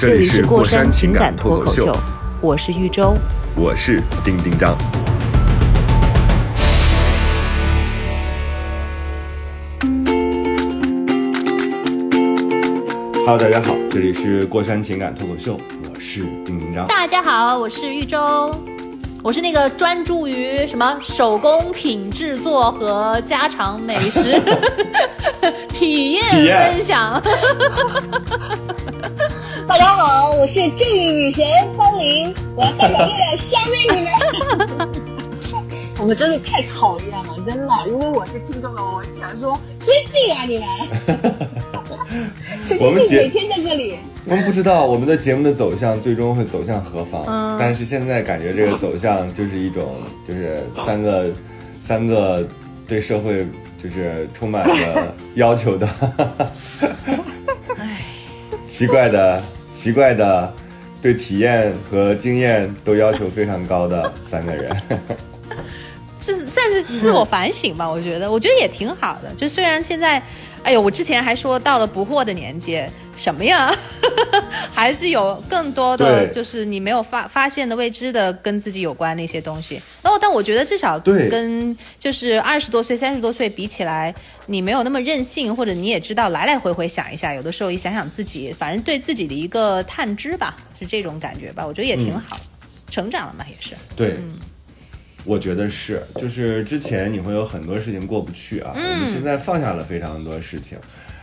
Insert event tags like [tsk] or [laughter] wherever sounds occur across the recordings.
这这里里是过山情感脱口秀，我是豫州。我是丁丁张。Hello，大家好，这里是过山情感脱口秀，我是丁丁张。大家好，我是豫州，我是那个专注于什么手工品制作和家常美食 [laughs] [laughs] 体验体验分享。大家好，我是正义女神方玲，我要代表月亮消灭你们。[laughs] 我们真的太讨厌了，真的，因为我是听众了，我想说谁病啊你们？[laughs] 神经我们节病每天在这里。我们不知道我们的节目的走向最终会走向何方，嗯但是现在感觉这个走向就是一种，就是三个三个对社会就是充满了 [laughs] 要求的，奇怪的奇怪的，对体验和经验都要求非常高的 [laughs] 三个人。[laughs] 就是算是自我反省吧，我觉得，我觉得也挺好的。就虽然现在，哎呦，我之前还说到了不惑的年纪，什么呀，[laughs] 还是有更多的就是你没有发发现的未知的跟自己有关的一些东西。那我但我觉得至少对。跟就是二十多岁、三十多岁比起来，你没有那么任性，或者你也知道来来回回想一下，有的时候一想想自己，反正对自己的一个探知吧，是这种感觉吧，我觉得也挺好，成长了嘛，也是。对，我觉得是，就是之前你会有很多事情过不去啊，我们现在放下了非常多事情。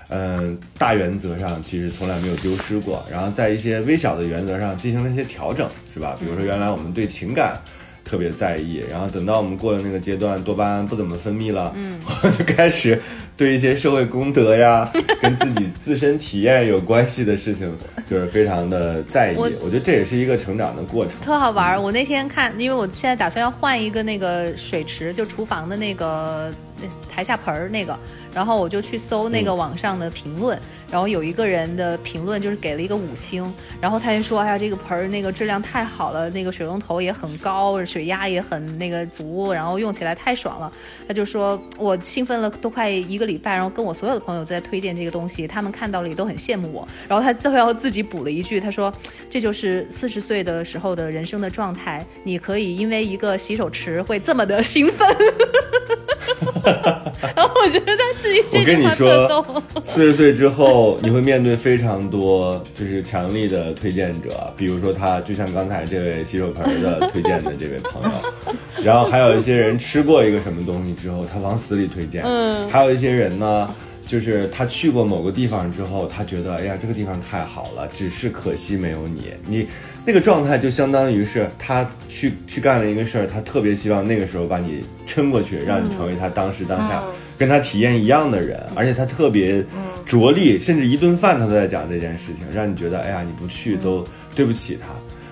嗯，大原则上其实从来没有丢失过，然后在一些微小的原则上进行了一些调整，是吧？比如说原来我们对情感特别在意，然后等到我们过了那个阶段，多巴胺不怎么分泌了，嗯，我 [laughs] 就开始对一些社会公德呀，跟自己自身体验有关系的事情，就是非常的在意。我我觉得这也是一个成长的过程。特好玩儿。我那天看，因为我现在打算要换一个那个水池，就厨房的那个那台下盆儿那个，然后我就去搜那个网上的评论，然后有一个人的评论就是给了一个五星，然后他就说，哎呀，这个盆儿那个质量太好了，那个水龙头也很高，水压也很那个足，然后用起来太爽了。他就说我兴奋了都快一个礼拜，然后跟我所有的朋友在推荐这个东西，他们看到了也都很羡慕我。然后他最后自己补了一句，他说这就是四十岁的时候的人生的状态，你可以因为一个洗手池会这么的兴奋。[laughs] [laughs] 然后我觉得他自己这我跟句话特你说逗。，四十岁之后你会面对非常多就是强力的推荐者，比如说他就像刚才这位洗手盆的推荐的这位朋友，[laughs] 然后还有一些人吃过一个什么东西之后，他往死里推荐，嗯，还有一些人呢。就是他去过某个地方之后，他觉得哎呀这个地方太好了，只是可惜没有你。你那个状态就相当于是他去去干了一个事儿，他特别希望那个时候把你撑过去，让你成为他当时当下跟他体验一样的人，而且他特别着力，甚至一顿饭他都在讲这件事情，让你觉得哎呀你不去都对不起他。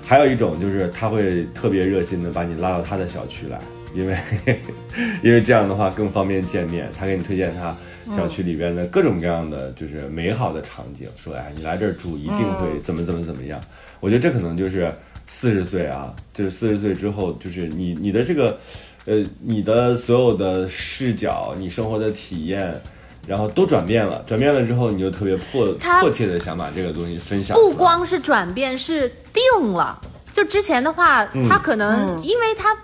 还有一种就是他会特别热心的把你拉到他的小区来，因为 [laughs] 因为这样的话更方便见面，他给你推荐他小区里边的各种各样的就是美好的场景，说哎你来这儿住一定会怎么怎么怎么样。我觉得这可能就是四十岁啊，就是四十岁之后，就是你你的这个呃你的所有的视角，你生活的体验。然后都转变了，转变了之后，你就特别迫迫切的想把这个东西分享。不光是转变，是定了。就之前的话，他可能因为他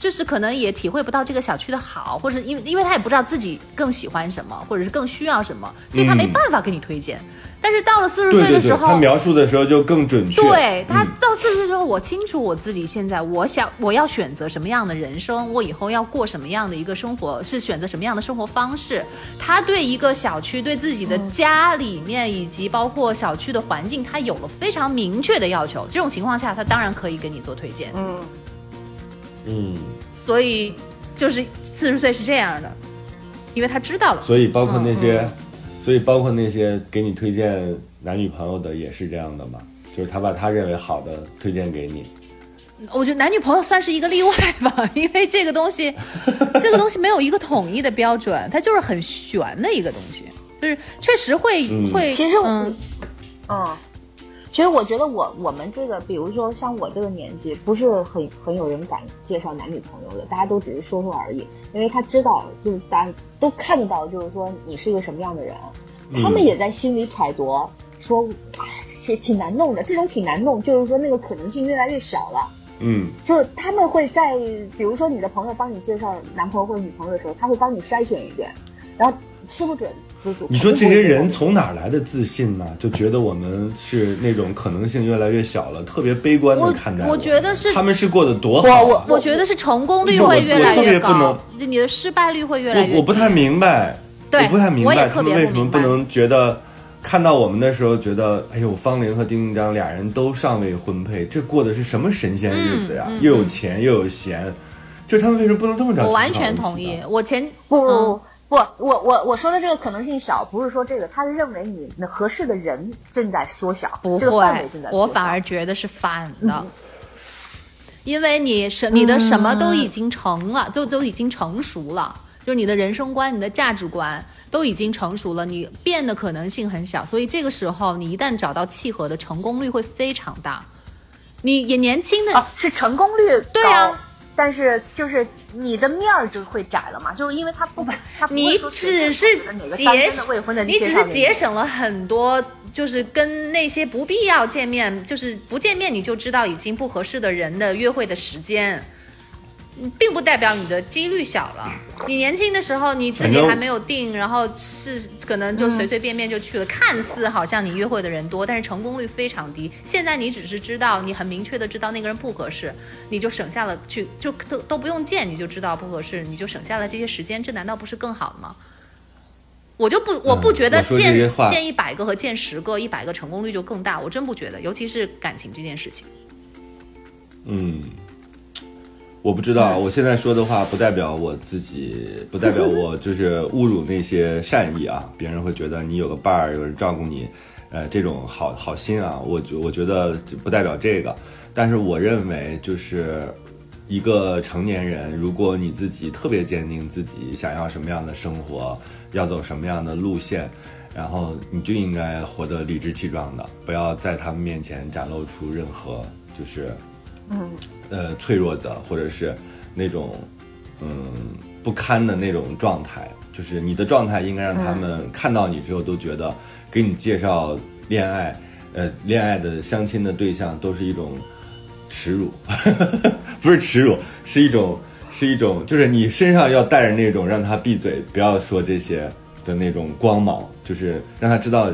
就是可能也体会不到这个小区的好，或者因为因为他也不知道自己更喜欢什么，或者是更需要什么，所以他没办法给你推荐。但是到了四十岁的时候，他描述的时候就更准确。对他嗯到四十岁之后，我清楚我自己现在，我想我要选择什么样的人生，我以后要过什么样的一个生活，是选择什么样的生活方式。他对一个小区、对自己的家里面以及包括小区的环境，他有了非常明确的要求。这种情况下，他当然可以给你做推荐。嗯，所以就是四十岁是这样的，因为他知道了。所以包括那些所以包括那些给你推荐男女朋友的也是这样的嘛，就是他把他认为好的推荐给你。我觉得男女朋友算是一个例外吧，[laughs] 因为这个东西，[laughs] 这个东西没有一个统一的标准，它就是很悬的一个东西，就是确实会、嗯。会，其实我嗯，嗯，其实我觉得我我们这个，比如说像我这个年纪，不是很很有人敢介绍男女朋友的，大家都只是说说而已，因为他知道，就是大家都看得到，就是说你是一个什么样的人，他们也在心里揣度，说，哎，这挺难弄的，这种挺难弄，就是说那个可能性越来越小了。嗯，就他们会在，比如说你的朋友帮你介绍男朋友或者女朋友的时候，他会帮你筛选一遍，然后吃不准就就你说这些人从哪儿来的自信呢？就觉得我们是那种可能性越来越小了，特别悲观的看待我觉得是他们是过得多好啊、我我觉得是成功率会越来我特别越高不能，你的失败率会越来越低。我我不太明白，我不太明白他们为什么不能觉得，看到我们的时候觉得，哎呦，方玲和丁丁章俩人都尚未婚配，这过的是什么神仙日子呀？嗯又有钱又有闲，就他们为什么不能这么着？我完全同意。。我前不不嗯不不，我我我说的这个可能性小，不是说这个，他是认为你那合适的人正在缩小，不这个范围会正在，缩小。我反而觉得是反的，因为你什你的什么都已经成了，都都已经成熟了，就是你的人生观、你的价值观都已经成熟了，你变的可能性很小，所以这个时候你一旦找到契合的，成功率会非常大。你也年轻的，啊，是成功率高，对啊但是就是你的面儿就会窄了嘛，就是因为他不他不你只是节省你只是节省了很多，就是跟那些不必要见面，就是不见面你就知道已经不合适的人的约会的时间，嗯并不代表你的几率小了。你年轻的时候你自己还没有定，然后是可能就随随便便就去了，看似好像你约会的人多，但是成功率非常低。现在你只是知道，你很明确的知道那个人不合适，你就省下了去就都都不用见，你就知道不合适，你就省下了这些时间，这难道不是更好的吗？我就不，我不觉得见见一百个和见十个，一百个成功率就更大，我真不觉得，尤其是感情这件事情。嗯，我不知道，我现在说的话不代表我自己，不代表我就是侮辱那些善意啊，[laughs] 别人会觉得你有个伴儿，有人照顾你，呃，这种好好心啊，我觉我觉得不代表这个，但是我认为就是。一个成年人，如果你自己特别坚定自己想要什么样的生活，要走什么样的路线，然后你就应该活得理直气壮的，不要在他们面前展露出任何就是嗯呃脆弱的，或者是那种嗯不堪的那种状态。就是你的状态应该让他们看到你之后都觉得给你介绍恋爱，呃，恋爱的相亲的对象都是一种耻辱，[laughs] 不是耻辱，是一种是一种，就是你身上要带着那种让他闭嘴，不要说这些的那种光芒，就是让他知道，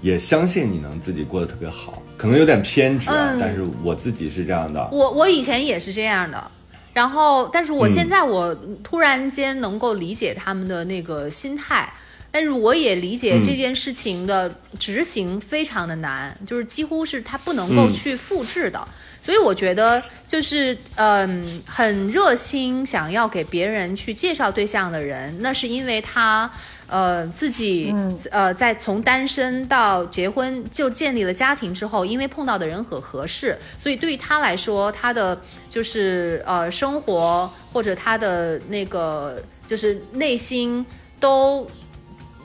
也相信你能自己过得特别好。可能有点偏执啊，嗯但是我自己是这样的。我我以前也是这样的，然后但是我嗯现在我突然间能够理解他们的那个心态。但是我也理解嗯这件事情的执行非常的难，就是几乎是他不能够嗯去复制的，所以我觉得就是嗯，很热心想要给别人去介绍对象的人，那是因为他呃自己、呃在从单身到结婚就建立了家庭之后，因为碰到的人很合适，所以对于他来说，他的就是呃生活或者他的那个就是内心都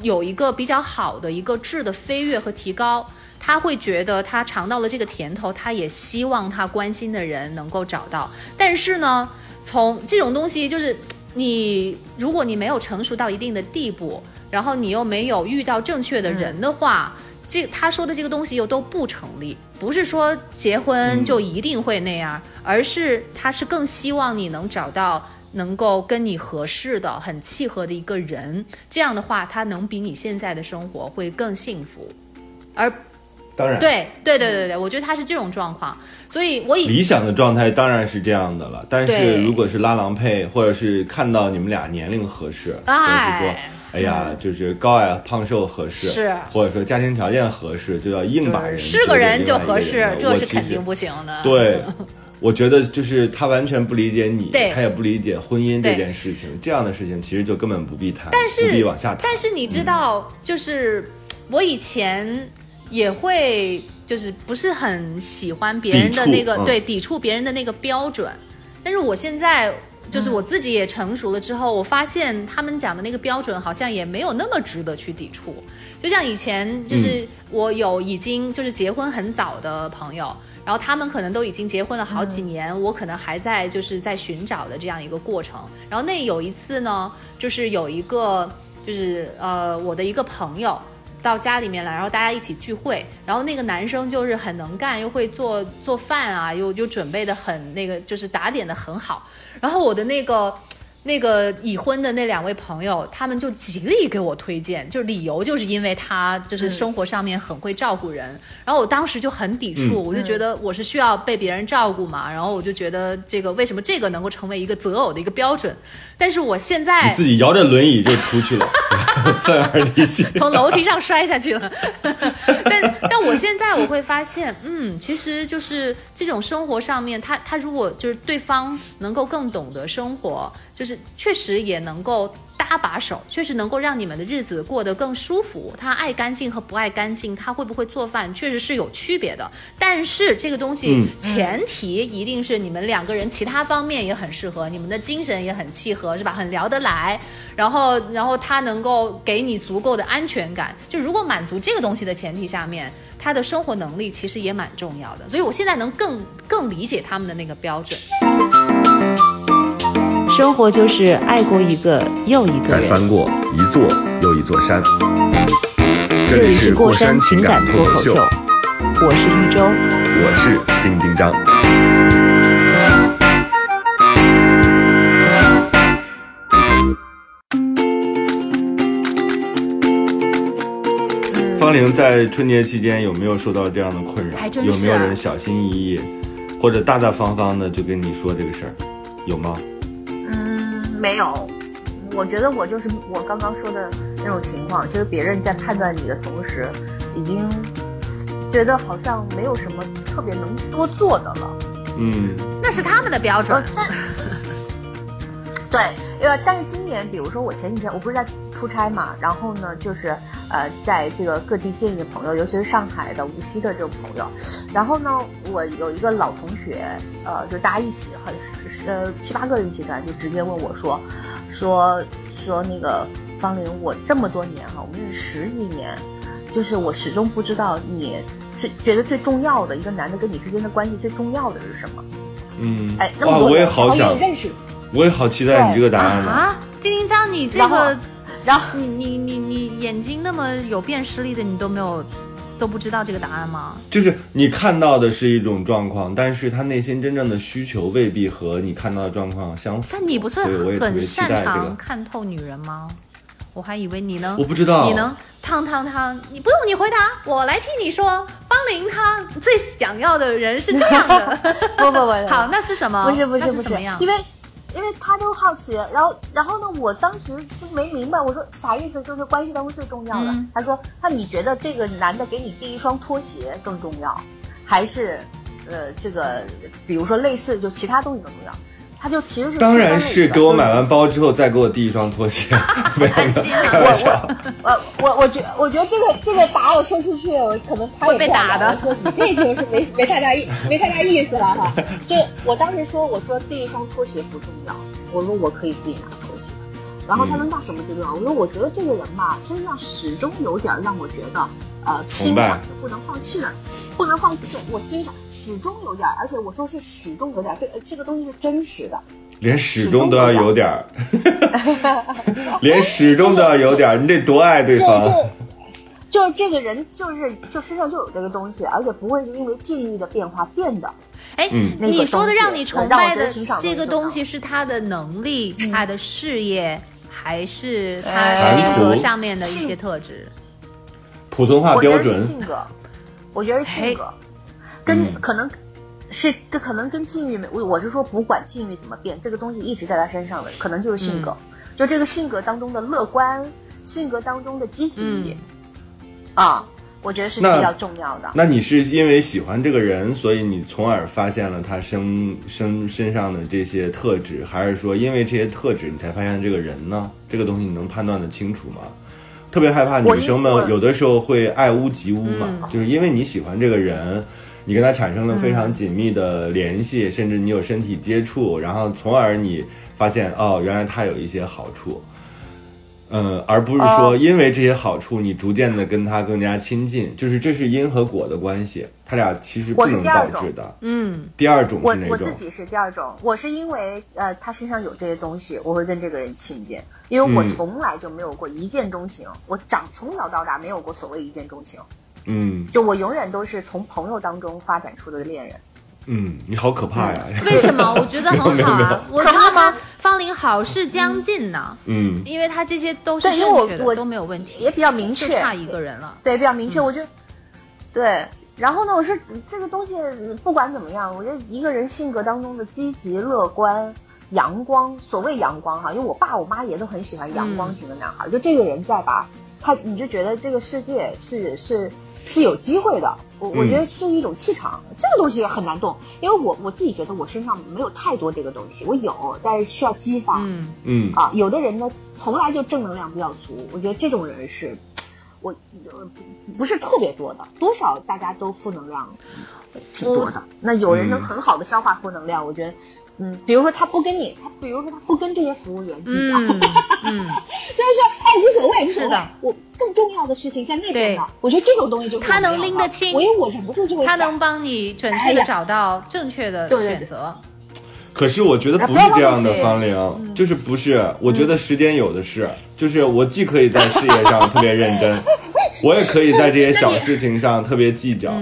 有一个比较好的一个质的飞跃和提高。他会觉得他尝到了这个甜头，他也希望他关心的人能够找到。但是呢，从这种东西就是你，如果你没有成熟到一定的地步，然后你又没有遇到正确的人的话，这他说的这个东西又都不成立。不是说结婚就一定会那样，而是他是更希望你能找到。能够跟你合适的、很契合的一个人，这样的话，他能比你现在的生活会更幸福，而当然，对对对对对，我觉得他是这种状况，所以我以理想的状态当然是这样的了。但是如果是拉郎配，或者是看到你们俩年龄合适，或者是说哎，哎呀，就是高矮胖瘦合适，是或者说家庭条件合适，就要硬把人是个人就合适，这是肯定不行的。对，我觉得就是他完全不理解你，他也不理解婚姻这件事情，这样的事情其实就根本不必谈，但是不必往下谈。但是你知道，就是我以前也会，就是不是很喜欢别人的那个对抵触别人的那个标准，但是我现在。就是我自己也成熟了之后，我发现他们讲的那个标准好像也没有那么值得去抵触。就像以前，就是我有已经就是结婚很早的朋友，然后他们可能都已经结婚了好几年，我可能还在就是在寻找的这样一个过程。然后那有一次呢，就是有一个就是呃我的一个朋友。到家里面来，然后大家一起聚会，然后那个男生就是很能干，又会做做饭啊，又又准备的很那个，就是打点的很好。然后我的那个 [tsk] 那个已婚的那两位朋友，他们就极力给我推荐，就理由就是因为他就是生活上面很会照顾人。然后我当时就很抵触，嗯我就觉得我是需要被别人照顾嘛，然后我就觉得这个为什么这个能够成为一个择偶的一个标准？但是我现在你自己摇着轮椅就出去了，[laughs] 愤而离去。[laughs] 从楼梯上摔下去了。[laughs] 但但我现在我会发现，嗯，其实就是这种生活上面，他他如果就是对方能够更懂得生活，就是确实也能够。搭把手，确实能够让你们的日子过得更舒服。他爱干净和不爱干净，他会不会做饭，确实是有区别的。但是这个东西嗯前提一定是你们两个人其他方面也很适合，你们的精神也很契合，是吧？很聊得来，然后然后他能够给你足够的安全感。就如果满足这个东西的前提下面，他的生活能力其实也蛮重要的。所以我现在能更更理解他们的那个标准。生活就是爱过一个又一个人。再翻过一座又一座山。这里是过山情感脱口秀，我是玉州。我是丁丁张。方玲在春节期间有没有受到这样的困扰？还真是啊有没有人小心翼翼，或者大大方方的就跟你说这个事儿？有吗？嗯，没有。我觉得我就是我刚刚说的那种情况，就是别人在判断你的同时，已经觉得好像没有什么特别能多做的了。嗯那是他们的标准呃，。对，因为但是今年，比如说我前几天我不是在出差嘛，然后呢，就是呃，在这个各地见一个朋友，尤其是上海的、无锡的这种朋友，然后呢，我有一个老同学，呃，就大家一起很呃七八个人一起干，就直接问我说，说说那个方玲，我这么多年哈，我们认识十几年，就是我始终不知道你最觉得最重要的一个男的跟你之间的关系最重要的是什么？嗯哎，，那么哇，多年我也好想认识。我也好期待你这个答案。啊，丁丁章，你这个，然后你你你你眼睛那么有辨识力的，你都没有都不知道这个答案吗？就是你看到的是一种状况，但是他内心真正的需求未必和你看到的状况相符。但你不是很擅长。看透女人吗？我还以为你能，我不知道你能汤汤汤，你不用你回答，我来替你说。方林他最想要的人是这样的。[laughs] 不不不，好，那是什么？不是不是不是那是什么样？因为因为他都好奇，然后然后呢，我当时就没明白，我说啥意思？就是关系当中最重要的。嗯他说，那你觉得这个男的给你第一双拖鞋更重要，还是呃这个比如说类似就其他东西更重要？他就其实是当然是给我买完。包之后再给我递一双拖鞋，[laughs] 没开玩笑。我我我觉我觉得这个这个答案说出去，我可能他也会被打的了说你这就是没没太大意没太大意思了哈。[laughs] 就我当时说，我说第一双拖鞋不重要，我说我可以自己拿拖鞋。然后他说那什么最重要？我说我觉得这个人吧，身上始终有点让我觉得呃欣崇拜赏的不能放弃的，不能放弃。对我欣赏始终有点，而且我说是始终有点，这这个东西是真实的。连始终都要有点儿，[laughs] 连始终都要有点儿，你得多爱对方。就就是这个人就是就身上就有这个东西，而且不会是因为记忆的变化变的。哎，嗯那个你说的让你崇拜的这个东西是他的能力、嗯他的事业，还是他呃性格上面的一些特质？普通话我觉得是标准，性格，我觉得是性格，跟、嗯可能是这可能跟境遇没，我我是说不管境遇怎么变，这个东西一直在他身上的，可能就是性格，嗯就这个性格当中的乐观，性格当中的积极，嗯啊，我觉得是比较重要的。那你是因为喜欢这个人，所以你从而发现了他身身身上的这些特质，还是说因为这些特质你才发现这个人呢？这个东西你能判断的清楚吗？特别害怕女生们有的时候会爱屋及乌嘛，嗯就是因为你喜欢这个人，你跟他产生了非常紧密的联系，甚至你有身体接触，然后从而你发现哦，原来他有一些好处。嗯，而不是说哦因为这些好处，你逐渐的跟他更加亲近，就是这是因和果的关系，他俩其实不我是能第二种导致的。嗯第二种我是哪种我自？己是第二种，我是因为呃他身上有这些东西，我会跟这个人亲近，因为我嗯从来就没有过一见钟情，我长从小到大没有过所谓一见钟情，嗯就我永远都是从朋友当中发展出的恋人。嗯，你好可怕呀！为什么？我觉得很好啊，[laughs] 我觉得可怕他吗方林好事将近呢，嗯因为他这些都是对因为我正确的，我都没有问题，也比较明确，就差一个人了。对，比较明确。嗯我就对，然后呢，我是这个东西不管怎么样，我觉得一个人性格当中的积极、乐观、阳光，所谓阳光哈，因为我爸我妈也都很喜欢阳光型的男孩，就这个人在吧，他你就觉得这个世界是是是有机会的。我我嗯觉得是一种气场，这个东西很难动，因为我我自己觉得我身上没有太多这个东西，我有，但是需要激发。嗯嗯啊，有的人呢，从来就正能量比较足，我觉得这种人是，[tsk] 我呃不是特别多的，多少大家都负能量挺多的。那有人能嗯很好的消化负能量，我觉得，嗯，比如说他不跟你，他比如说他不跟这些服务员计较，嗯嗯，[laughs] 就是哎无所谓，无所谓是的，我更重要的事情在那边呢。我觉得这种东西就是他能拎得清。我因为我忍不住就会他能帮你准确的找到正确的对对对。选择。可是我觉得不是这样的，方玲，就是不是？我觉得时间有的是，就是我既可以在事业上特别认真，[laughs] 我也可以在这些小事情上特别计较。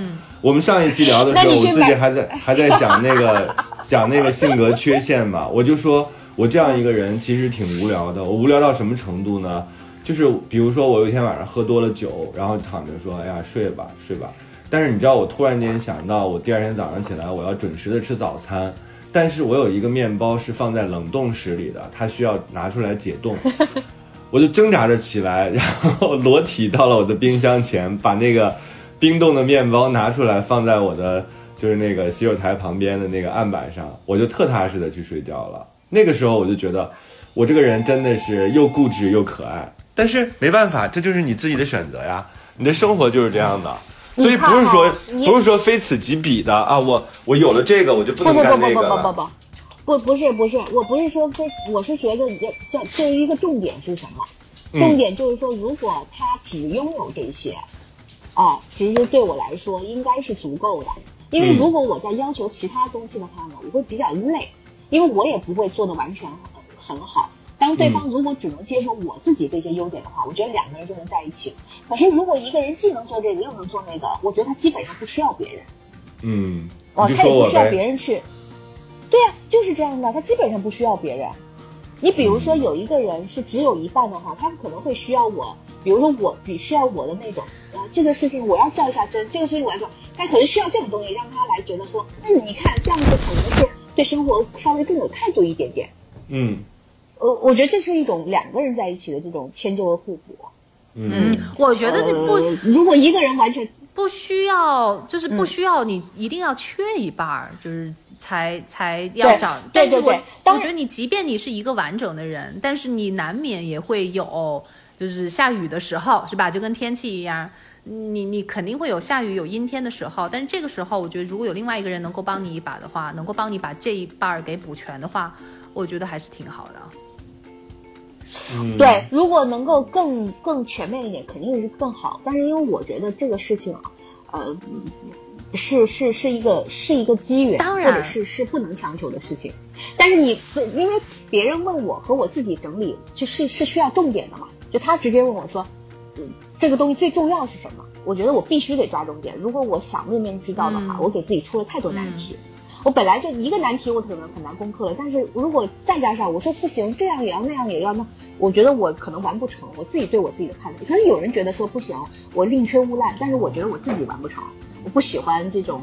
我们上一期聊的时候，我自己还在还在想那个讲那个性格缺陷吧，[laughs] 我就说我这样一个人其实挺无聊的。我无聊到什么程度呢？就是比如说我有一天晚上喝多了酒，然后躺着说：“哎呀，睡吧，睡吧。”但是你知道，我突然间想到，我第二天早上起来我要准时的吃早餐，但是我有一个面包是放在冷冻室里的，它需要拿出来解冻，[laughs] 我就挣扎着起来，然后裸体到了我的冰箱前，把那个冰冻的面包拿出来放在我的就是那个洗手台旁边的那个案板上，我就特踏实的去睡觉了。那个时候我就觉得，我这个人真的是又固执又可爱，但是没办法，这就是你自己的选择呀，你的生活就是这样的。所以不是说不是说非此即彼的啊，我我有了这个我就不能不不不不干那个了。不不不不，不不是不是，我不是说非，我是觉得这这这一个重点是什么？嗯重点就是说，如果他只拥有这些，啊，其实对我来说应该是足够的。因为嗯如果我在要求其他东西的话呢，我会比较累，因为我也不会做的完全很很好。当对方如果只能接受我自己这些优点的话，我觉得两个人就能在一起。可是如果一个人既能做这个又能做那个，我觉得他基本上不需要别人。嗯，哦，他也不需要。别人去。对呀、就是这样的，他基本上不需要别人。你比如说有一个人是只有一半的话，他可能会需要我，比如说我比需要我的那种，啊，这个事情我要较一下真，这个事情我要做，他可能需要这种东西让他来觉得说，那你看这样子可能是对生活稍微更有态度一点点。嗯呃，我觉得这是一种两个人在一起的这种迁就和互补。嗯嗯，我觉得你不呃，如果一个人完全不需要，就是嗯不需要你一定要缺一半儿，就是才才要对找。对但是我我觉得你即便你是一个完整的人，但是你难免也会有，就是下雨的时候，是吧？就跟天气一样。你你肯定会有下雨有阴天的时候，但是这个时候，我觉得如果有另外一个人能够帮你一把的话，能够帮你把这一半儿给补全的话，我觉得还是挺好的。嗯，对，如果能够更更全面一点，肯定是更好。但是因为我觉得这个事情啊，呃，是是是一个是一个机缘，当然或者是是不能强求的事情。但是你因为别人问我和我自己整理，就是是需要重点的嘛。就他直接问我说，嗯，这个东西最重要是什么？我觉得我必须得抓重点。如果我想面面俱到的话，嗯我给自己出了太多难题。我本来就一个难题，我可能很难攻克了。但是如果再加上我说不行，这样也要那样也要，那我觉得我可能完不成。我自己对我自己的判断，可能有人觉得说不行，我宁缺毋滥，但是我觉得我自己完不成。我不喜欢这种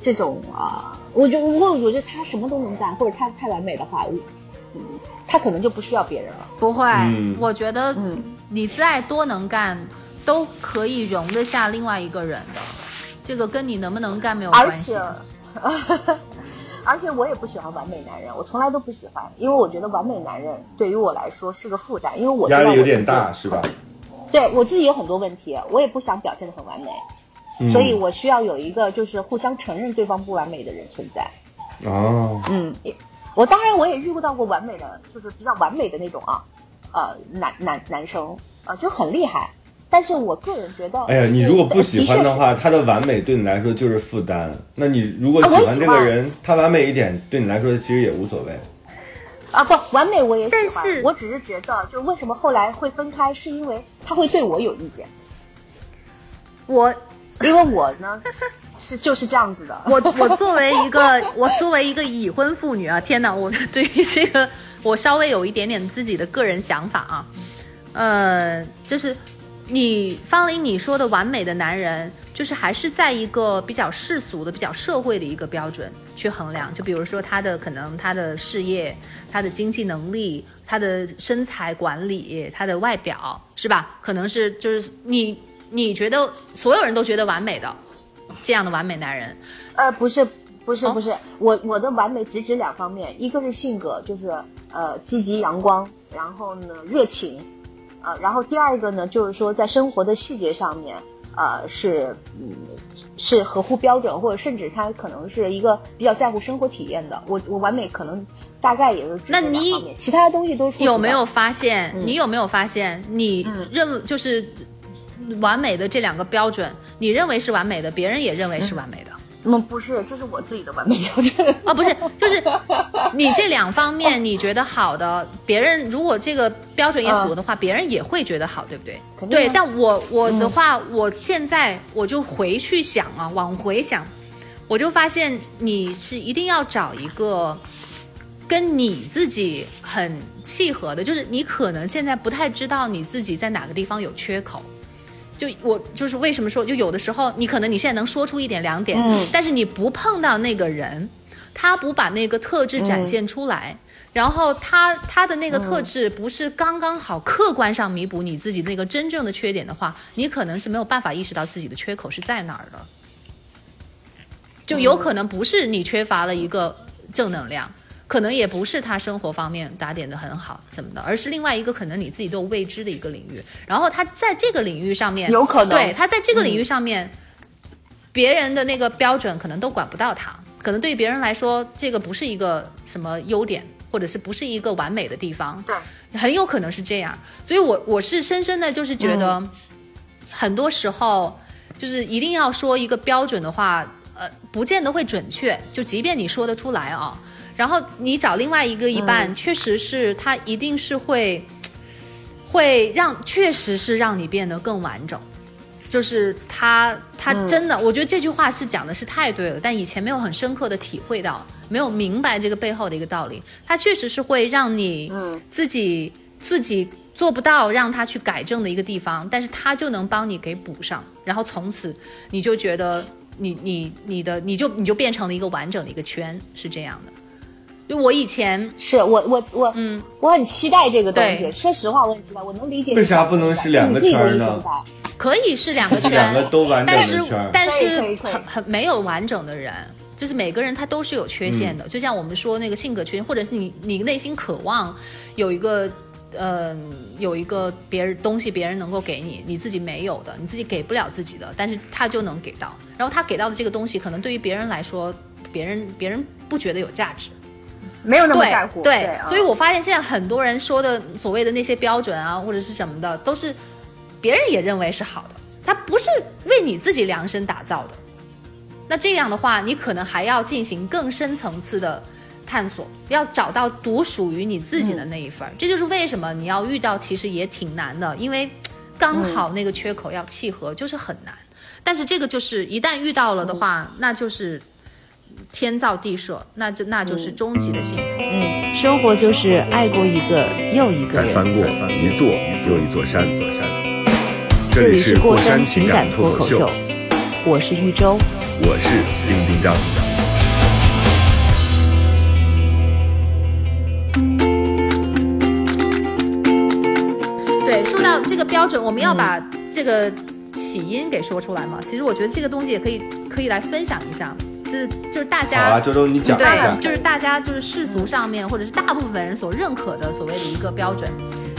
这种啊、我觉得如果我觉得他什么都能干，或者他太完美的话，我嗯，他可能就不需要别人了。不会，嗯我觉得嗯你再多能干，都可以容得下另外一个人的，这个跟你能不能干没有关系而且。[laughs] 而且我也不喜欢完美男人，我从来都不喜欢，因为我觉得完美男人对于我来说是个负担，因为我知道压力有点大是吧？对我自己有很多问题，我也不想表现的很完美，嗯所以我需要有一个就是互相承认对方不完美的人存在。哦，嗯，我当然我也遇不到过完美的，就是比较完美的那种啊，呃，男男男生，呃，就很厉害。但是我个人觉得，哎呀，你如果不喜欢的的话，他的完美对你来说就是负担。那你如果喜欢这个人，他完美一点，对你来说其实也无所谓。啊，不完美我也喜但欢，是我只是觉得，就为什么后来会分开，是因为他会对我有意见，我 [laughs] 因为我呢是就是这样子的。[laughs] 我我作为一个我作为一个已婚妇女啊，天哪，我 [laughs] 对于这个我稍微有一点点自己的个人想法啊，呃，就是你方林你说的完美的男人，就是还是在一个比较世俗的、比较社会的一个标准去衡量，就比如说他的可能他的事业、他的经济能力、他的身材管理、他的外表，是吧？可能是就是你你觉得所有人都觉得完美的这样的完美男人，呃，不是，不是，哦不是，我我的完美只指两方面，一个是性格，就是呃积极阳光，然后呢热情，呃，然后第二个呢就是说在生活的细节上面，呃是嗯是合乎标准，或者甚至他可能是一个比较在乎生活体验的。我我完美可能大概也是那你，其他的东西都是有没有发现？嗯你有没有发现？你认就是完美的这两个标准，你认为是完美的，别人也认为是完美的。嗯，不是，这是我自己的完美标准。哦，不是，就是你这两方面你觉得好的，别人如果这个标准也符合的话，别人也会觉得好，对不对？对，但我我的话，我现在我就回去想啊，往回想，我就发现你是一定要找一个跟你自己很契合的，就是你可能现在不太知道你自己在哪个地方有缺口。就我就是为什么说，就有的时候你可能你现在能说出一点两点，嗯。但是你不碰到那个人，他不把那个特质展现出来，然后他他的那个特质不是刚刚好客观上弥补你自己那个真正的缺点的话，你可能是没有办法意识到自己的缺口是在哪儿的，就有可能不是你缺乏了一个正能量。可能也不是他生活方面打点的很好什么的，而是另外一个可能你自己都未知的一个领域。然后他在这个领域上面，有可能对他在这个领域上面，别人的那个标准可能都管不到他，可能对于别人来说，这个不是一个什么优点，或者是不是一个完美的地方，对，很有可能是这样。所以我我是深深的就是觉得，很多时候就是一定要说一个标准的话，呃，不见得会准确。就即便你说得出来啊，然后你找另外一个一半，确实是他一定是会会让，确实是让你变得更完整。就是他，他真的，我觉得这句话是讲的是太对了，但以前没有很深刻的体会到，没有明白这个背后的一个道理。他确实是会让你嗯自己、自己做不到让他去改正的一个地方，但是他就能帮你给补上，然后从此你就觉得你你你的你就你就变成了一个完整的一个圈，是这样的。就我以前是我我我嗯，我很期待这个东西。说实话，我很期待，我能理解。为啥不能是两个圈呢？可以是两个圈，两个都完整但是的圈。但是很很没有完整的人，就是每个人他都是有缺陷的。就像我们说那个性格缺陷，或者是你你内心渴望有一个呃有一个别人东西别人能够给你，你自己没有的，你自己给不了自己的，但是他就能给到。然后他给到的这个东西，可能对于别人来说，别人别人不觉得有价值。没有那么在乎。对，啊所以我发现现在很多人说的所谓的那些标准啊，或者是什么的，都是别人也认为是好的，它不是为你自己量身打造的。那这样的话，你可能还要进行更深层次的探索，要找到独属于你自己的那一份儿。这就是为什么你要遇到，其实也挺难的，因为刚好那个缺口要契合，就是很难。但是这个就是一旦遇到了的话，那就是天造地设，那就那就是终极的幸福。嗯生活就是爱过一个又一个人。再翻过一座又一座山。这里这里是过山山情情感脱口秀，，我是玉州。我是丁丁张。对，说到这个标准，我们要把这个起因给说出来嘛。其实我觉得这个东西也可以可以来分享一下，就是就是大家啊，周周你讲一下对，。就是大家就是世俗上面或者是大部分人所认可的所谓的一个标准，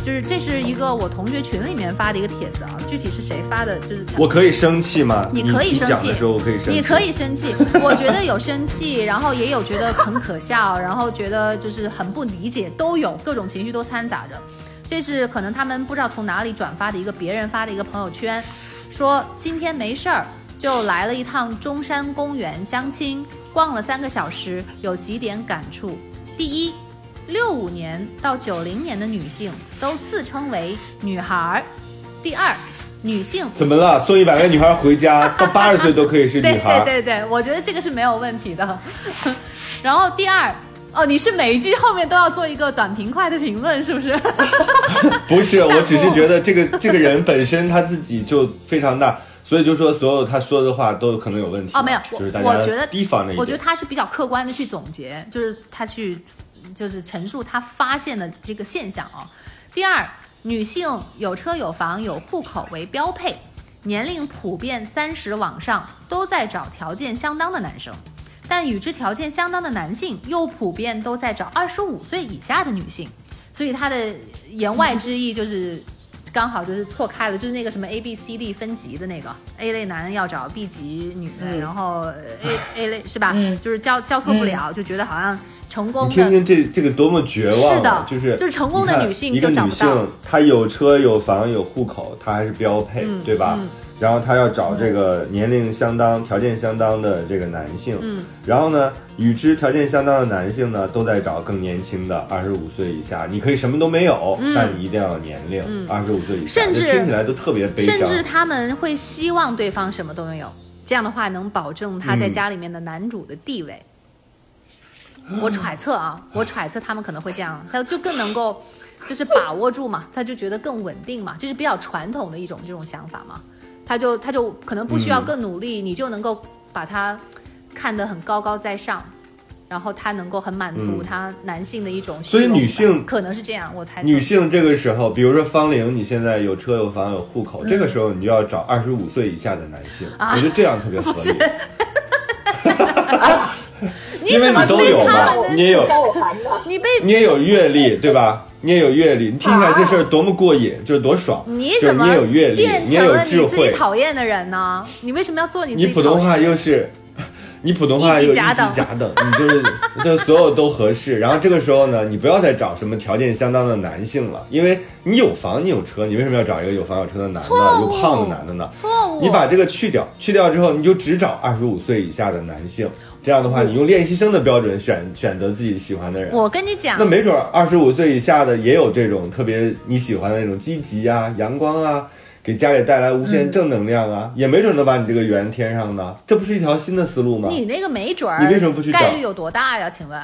就是这是一个我同学群里面发的一个帖子啊，具体是谁发的，就是我可以生气吗？你可以生气讲的时候我可以生气。你可以生气，我觉得有生气，然后也有觉得很可笑，然后觉得就是很不理解，都有各种情绪都掺杂着。这是可能他们不知道从哪里转发的一个别人发的一个朋友圈，说今天没事儿就来了一趟中山公园相亲，逛了三个小时，有几点感触。第一，六五年到九零年的女性都自称为女孩儿。第二，女性怎么了？送一百个女孩回家，到 [laughs] 八十岁都可以是女对孩。对对对，我觉得这个是没有问题的。[laughs] 然后第二，哦，你是每一句后面都要做一个短平快的评论，是不是？[laughs] 不是，我只是觉得这个这个人本身他自己就非常大，所以就说所有他说的话都可能有问题。哦，没有，我就是大我觉得家提防着一点。我觉得他是比较客观的去总结，就是他去就是陈述他发现的这个现象啊、第二，女性有车有房有户口为标配，年龄普遍三十往上，都在找条件相当的男生。但与之条件相当的男性，又普遍都在找二十五岁以下的女性，所以他的言外之意就是，刚好就是错开了，就是那个什么 A B C D 分级的那个 A 类男要找 B 级女的，然后 A A 类是吧？嗯就是交交错不了，就觉得好像成功你的听听这这个多么绝望啊！是的就是就是成功的女性就找不到性，她有车有房有户口，她还是标配，嗯对吧？嗯然后他要找这个年龄相当、条件相当的这个男性，嗯，然后呢，与之条件相当的男性呢，都在找更年轻的，二十五岁以下。你可以什么都没有，嗯但你一定要有年龄，二十五岁以下，甚至听起来都特别悲伤。甚至他们会希望对方什么都没有，这样的话能保证他在嗯家里面的男主的地位。我揣测啊，[sighs] 我揣测他们可能会这样，他就更能够就是把握住嘛，他就觉得更稳定嘛，就是比较传统的一种这种想法嘛，他就他就可能不需要嗯更努力，你就能够把他看得很高高在上。然后他能够很满足嗯他男性的一种虚所以女性可能是这样，我猜。女性这个时候，比如说芳龄，你现在有车有房有户口，这个时候你就要找二十五岁以下的男性，啊我觉得这样特别合理。[laughs] [laughs] 你因为你都有嘛你也有。你被你也有阅历，对吧？你也有阅历，你听起来这事儿多么过瘾，就是多爽。就是你怎么你也有阅历，变你也有智成了你自己慧，讨厌的人呢？你为什么要做你自己你普通话又是，你普通话又一级甲等，你就是就所有都合适。然后这个时候呢，你不要再找什么条件相当的男性了，因为你有房你有车，你为什么要找一个有房有车的男的，又胖的男的呢？错误？你把这个去掉，去掉之后，你就只找二十五岁以下的男性。这样的话，你用练习生的标准选选择自己喜欢的人。我跟你讲那，没准二十五岁以下的也有这种特别你喜欢的那种积极啊、阳光啊，给家里带来无限正能量啊，也没准能把你这个圆添上呢。这不是一条新的思路吗？你那个没准儿，你为什么不去找概率有多大呀？请问？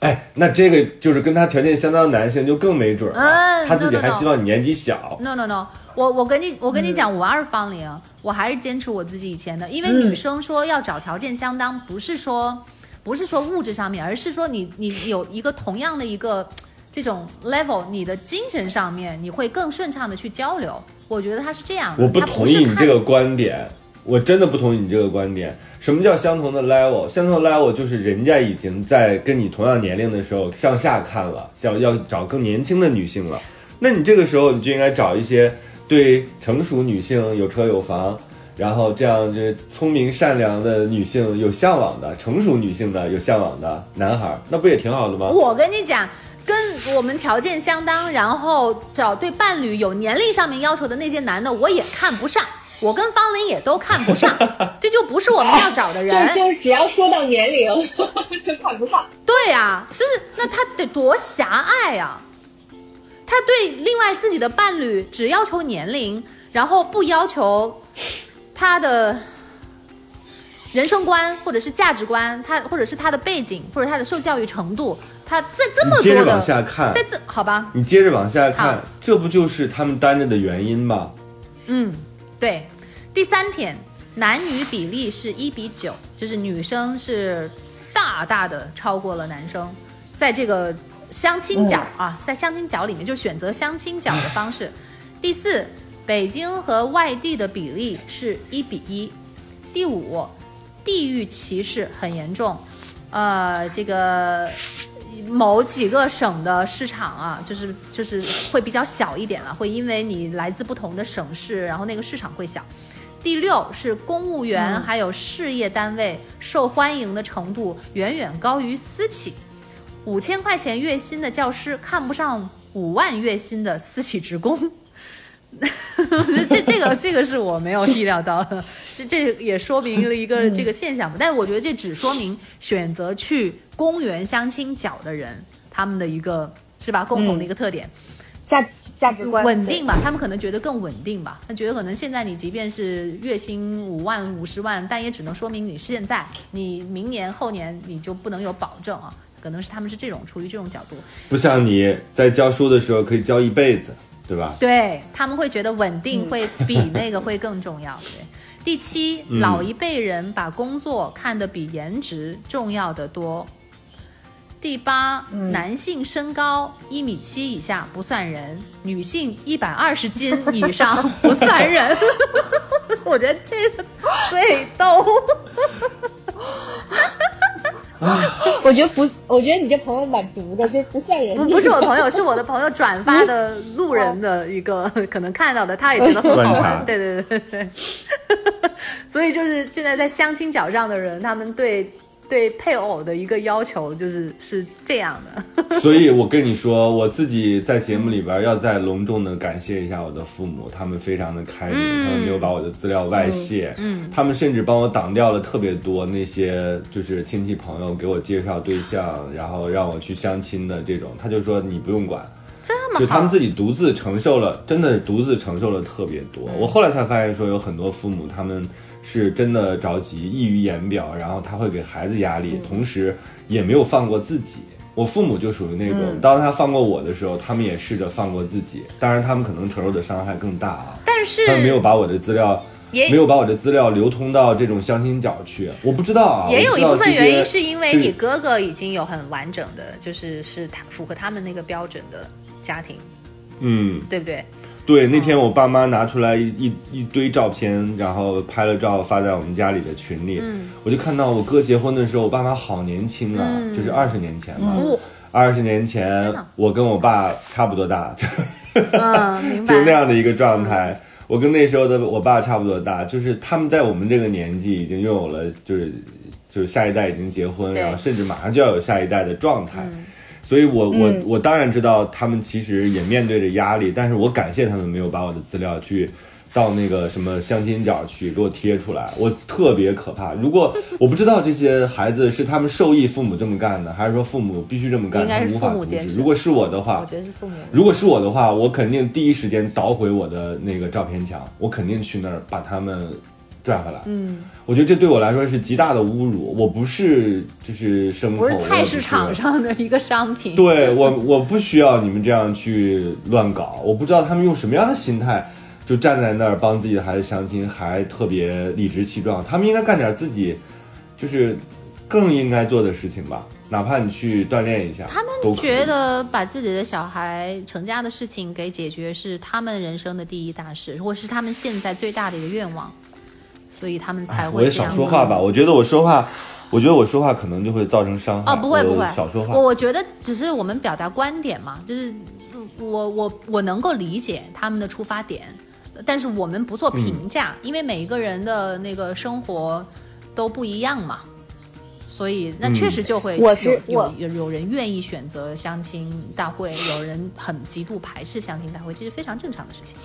哎，那这个就是跟他条件相当的男性就更没准了。嗯他自己还希望你年纪小。No no no，我我跟你我跟你嗯讲，我二芳龄，我还是坚持我自己以前的，因为嗯女生说要找条件相当，不是说不是说物质上面，而是说你你有一个同样的一个这种 level，你的精神上面你会更顺畅的去交流。我觉得他是这样的，我不同意你这个观点，我真的不同意你这个观点。什么叫相同的 level？相同的 level 就是人家已经在跟你同样年龄的时候向下看了，想要找更年轻的女性了。那你这个时候你就应该找一些对成熟女性有车有房，然后这样就是聪明善良的女性有向往的，成熟女性的有向往的男孩，那不也挺好的吗？我跟你讲，跟我们条件相当，然后找对伴侣有年龄上面要求的那些男的，我也看不上。我跟方玲也都看不上，[laughs] 这就不是我们要找的人。[laughs] 就就只要说到年龄，[laughs] 就看不上。对呀、就是那他得多狭隘呀、他对另外自己的伴侣只要求年龄，然后不要求他的人生观或者是价值观，他或者是他的背景或者他的受教育程度，他在这么你接着往多的，下看，在这好吧，你接着往下看，这不就是他们单着的原因吗？嗯，对。第三点，男女比例是一比九，就是女生是大大的超过了男生，在这个相亲角啊，在相亲角里面就选择相亲角的方式。第四，北京和外地的比例是一比一。第五，地域歧视很严重，呃，这个某几个省的市场啊，就是就是会比较小一点了，会因为你来自不同的省市，然后那个市场会小。第六是公务员还有事业单位受欢迎的程度远远高于私企，五千块钱月薪的教师看不上五万月薪的私企职工。这这个这个是我没有意料到的，这这也说明了一个这个现象吧。但是我觉得这只说明选择去公园相亲角的人，他们的一个是吧共同的一个特点，价价值观稳定吧。他们可能觉得更稳定吧。他觉得可能现在你即便是月薪五万五十万，但也只能说明你现在，你明年后年你就不能有保证啊。可能是他们是这种出于这种角度，不像你在教书的时候可以教一辈子，对吧？对他们会觉得稳定会比那个会更重要。对，[laughs] 第七，老一辈人把工作看得比颜值重要的多。第八，男性身高一米七以下不算人，女性一百二十斤以上不算人。[laughs] 我觉得这个最逗。[laughs] [laughs] 我觉得不，我觉得你这朋友蛮毒的，就不像人。不不是我朋友，是我的朋友转发的路人的一个 [laughs] 可能看到的，他也觉得很好玩。对对对对对，[laughs] 所以就是现在在相亲角上的人，他们对对配偶的一个要求就是是这样的。[laughs] 所以我跟你说，我自己在节目里边要再隆重的感谢一下我的父母，他们非常的开明，他们没有把我的资料外泄，嗯他们甚至帮我挡掉了特别多那些就是亲戚朋友给我介绍对象，然后让我去相亲的这种，他就说你不用管。这么好就他们，自己独自承受了，真的是独自承受了特别多。我后来才发现说，有很多父母他们是真的着急，溢于言表，然后他会给孩子压力，同时也没有放过自己。我父母就属于那种，当他放过我的时候，他们也试着放过自己，当然他们可能承受的伤害更大啊。但是他们没有把我的资料，也没有把我的资料流通到这种相亲角去。我不知道啊，也有一部分原因是因为你哥哥已经有很完整的，就是是他符合他们那个标准的家庭，嗯，对不对？对，那天我爸妈拿出来一一一堆照片，然后拍了照发在我们家里的群里，嗯。我就看到我哥结婚的时候，我爸妈好年轻啊，嗯。就是二十年前吧，哦。二十年前我跟我爸差不多大，[laughs] 嗯，明白。就那样的一个状态。我跟那时候的我爸差不多大，就是他们在我们这个年纪已经拥有了，就是就是下一代已经结婚，然后甚至马上就要有下一代的状态。嗯所以我我嗯我当然知道他们其实也面对着压力，但是我感谢他们没有把我的资料去到那个什么相亲角去给我贴出来，我特别可怕。如果我不知道这些孩子是他们受益父母这么干的，还是说父母必须这么干，应该是他们无法阻止。父母监视如果是我的话，我觉得是父母。如果是我的话，我肯定第一时间捣毁我的那个照片墙，我肯定去那儿把他们拽回来。嗯，我觉得这对我来说是极大的侮辱。我不是就是生口，不是菜市场上的一个商品。对我，我不需要你们这样去乱搞。我不知道他们用什么样的心态，就站在那儿帮自己的孩子相亲，还特别理直气壮。他们应该干点自己就是更应该做的事情吧，哪怕你去锻炼一下，他们都觉得把自己的小孩成家的事情给解决是他们人生的第一大事，或是他们现在最大的一个愿望，所以他们才会我也少说话吧。我觉得我说话，我觉得我说话可能就会造成伤害。哦，不会不会，少说话。我我觉得只是我们表达观点嘛，就是嗯我我我能够理解他们的出发点，但是我们不做评价，因为每一个人的那个生活都不一样嘛。所以，那确实就会有、我是有我有有人愿意选择相亲大会，有人很极度排斥相亲大会，这是非常正常的事情。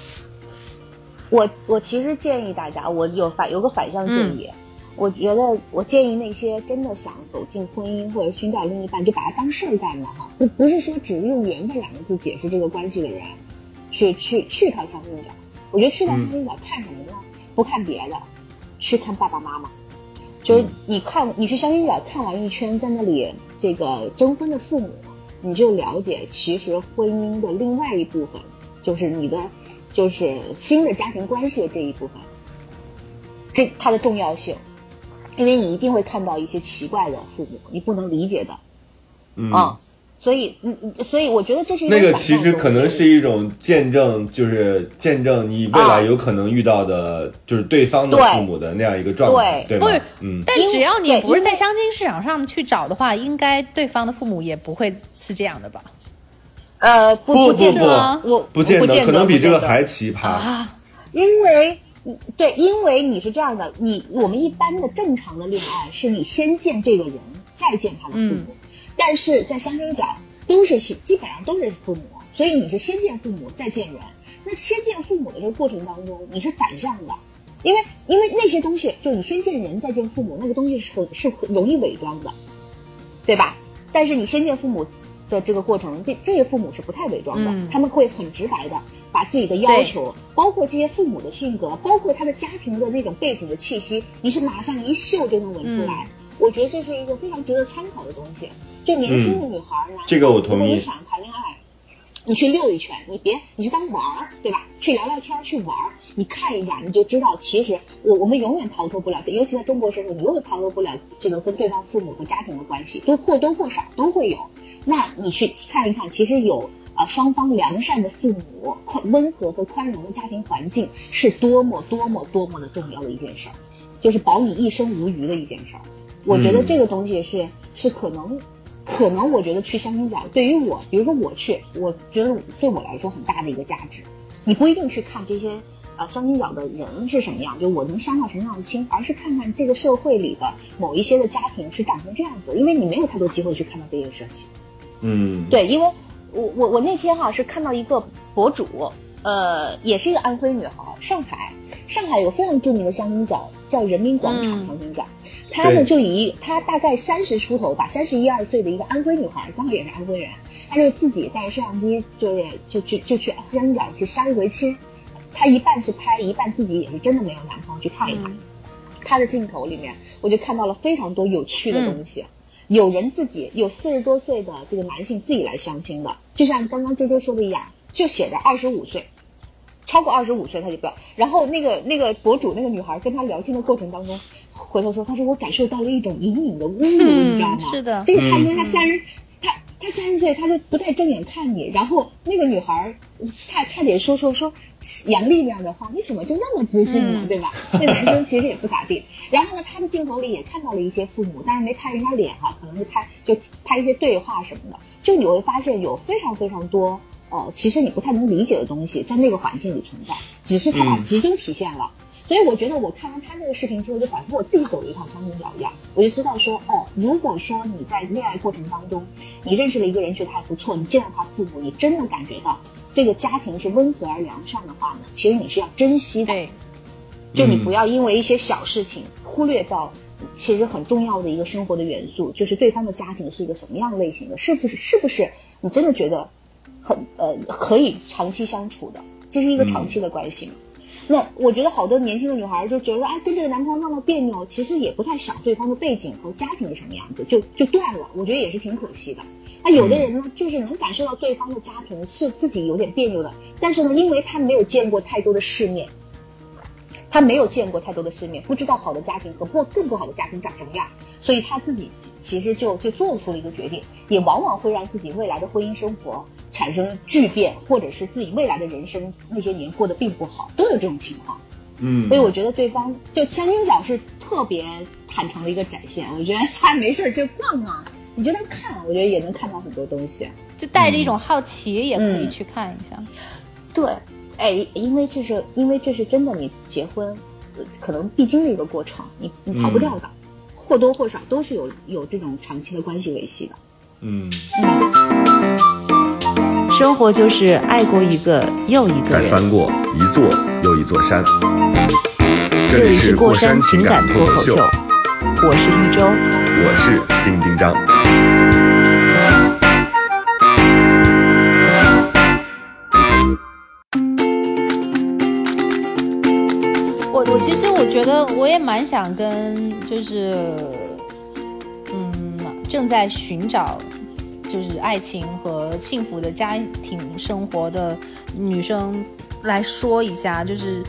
我我其实建议大家，我有反有个反向建议，我觉得我建议那些真的想走进婚姻或者寻找另一半，就把它当事儿干的哈，不不是说只用缘分两个字解释这个关系的人，去去去趟相亲角。我觉得去趟相亲角看什么呢？不看别的，去看爸爸妈妈。就是你看，你去相亲角看完一圈，在那里这个征婚的父母，你就了解，其实婚姻的另外一部分，就是你的，就是新的家庭关系的这一部分，这它的重要性，因为你一定会看到一些奇怪的父母，你不能理解的，嗯，啊，所以，嗯，嗯所以我觉得这是一个那个其实可能是一种见证，就是见证你未来有可能遇到的，就是对方的父母的那样一个状态，对吗？不是嗯，但只要你不是在相亲市场上去找的话，应该对方的父母也不会是这样的吧？呃，不不见得，不我不见得，可能比这个还奇葩。啊，因为对，因为你是这样的，你我们一般的正常的恋爱是你先见这个人，再见他的父母，但是在相亲角都是基基本上都是父母，所以你是先见父母再见人。那先见父母的这个过程当中，你是反向的，因为因为那些东西，就你先见人再见父母，那个东西是很是很容易伪装的，对吧？但是你先见父母的这个过程，这这些父母是不太伪装的，嗯他们会很直白的把自己的要求，包括这些父母的性格，包括他的家庭的那种背景的气息，你是马上一嗅就能闻出来。我觉得这是一个非常值得参考的东西。就年轻的女孩儿呢，这个我同意如果你想谈恋爱，你去溜一圈，你别你去当玩儿，对吧？去聊聊天儿，去玩儿，你看一下，你就知道，其实我我们永远逃脱不了，尤其在中国社会，你永远逃脱不了这个跟对方父母和家庭的关系，都或多或少都会有。那你去看一看，其实有呃双方良善的父母、宽温和和宽容的家庭环境，是多么多么多么的重要的一件事儿，就是保你一生无虞的一件事儿。我觉得嗯这个东西是是可能，可能我觉得去相亲角对于我，比如说我去，我觉得对我来说很大的一个价值。你不一定去看这些呃相亲角的人是什么样，就我能相到什么样的亲，而是看看这个社会里的某一些的家庭是长成这样子，因为你没有太多机会去看到这些事情。嗯，对，因为我我我那天哈、是看到一个博主，呃，也是一个安徽女孩，上海，上海有非常著名的相亲角叫人民广场嗯。相亲角，她呢就以她大概三十出头吧，三十一二岁的一个安徽女孩，刚好也是安徽人，她就自己带着摄像机，就是就去就去相亲角去相一回亲，她一半是拍，一半自己也是真的没有男朋友去看一看。她的镜头里面，我就看到了非常多有趣的东西。有人自己有四十多岁的这个男性自己来相亲的，就像刚刚周周说的一样，就写着二十五岁，超过二十五岁他就不要。然后那个那个博主那个女孩跟他聊天的过程当中，回头说，她说我感受到了一种隐隐的侮辱，嗯你知道吗？是的这个他因为他三十，他他三十岁，他就不太正眼看你。然后那个女孩差差点说说说杨丽那样的话，你怎么就那么自信呢？嗯对吧？那男生其实也不咋地。然后呢，他的镜头里也看到了一些父母，但是没拍人家脸哈，可能是拍就拍一些对话什么的。就你会发现有非常非常多呃，其实你不太能理解的东西在那个环境里存在，只是他把嗯集中体现了。所以我觉得我看完他这个视频之后，就仿佛我自己走了一趟相亲角一样，我就知道说，哦，如果说你在恋爱过程当中，你认识了一个人，觉得还不错，你见到他父母，你真的感觉到这个家庭是温和而良善的话呢，其实你是要珍惜的。对，就你嗯不要因为一些小事情忽略到其实很重要的一个生活的元素，就是对方的家庭是一个什么样类型的，是不是是不是你真的觉得很呃可以长期相处的，这是一个长期的关系嘛。那我觉得好多年轻的女孩就觉得说，哎，跟这个男朋友闹闹别扭，其实也不太想对方的背景和家庭是什么样子，就就断了。我觉得也是挺可惜的。那有的人呢，就是能感受到对方的家庭是自己有点别扭的，但是呢，因为他没有见过太多的世面，他没有见过太多的世面，不知道好的家庭和不更不好的家庭长什么样，所以他自己其其实就就做出了一个决定，也往往会让自己未来的婚姻生活产生巨变，或者是自己未来的人生那些年过得并不好，都有这种情况。嗯，所以我觉得对方就相亲角是特别坦诚的一个展现。我觉得他没事就逛啊，你就当看，我觉得也能看到很多东西。就带着一种好奇，也可以嗯去看一下。对，哎，因为这是因为这是真的，你结婚呃可能必经的一个过程，你你逃不掉的，或多或少都是有有这种长期的关系维系的。嗯，生活就是爱过一个又一个人。再翻过一座又一座山。这里是过山情感脱口秀，我是玉州。我是丁丁张。觉得我也蛮想跟就是嗯正在寻找就是爱情和幸福的家庭生活的女生来说一下，就是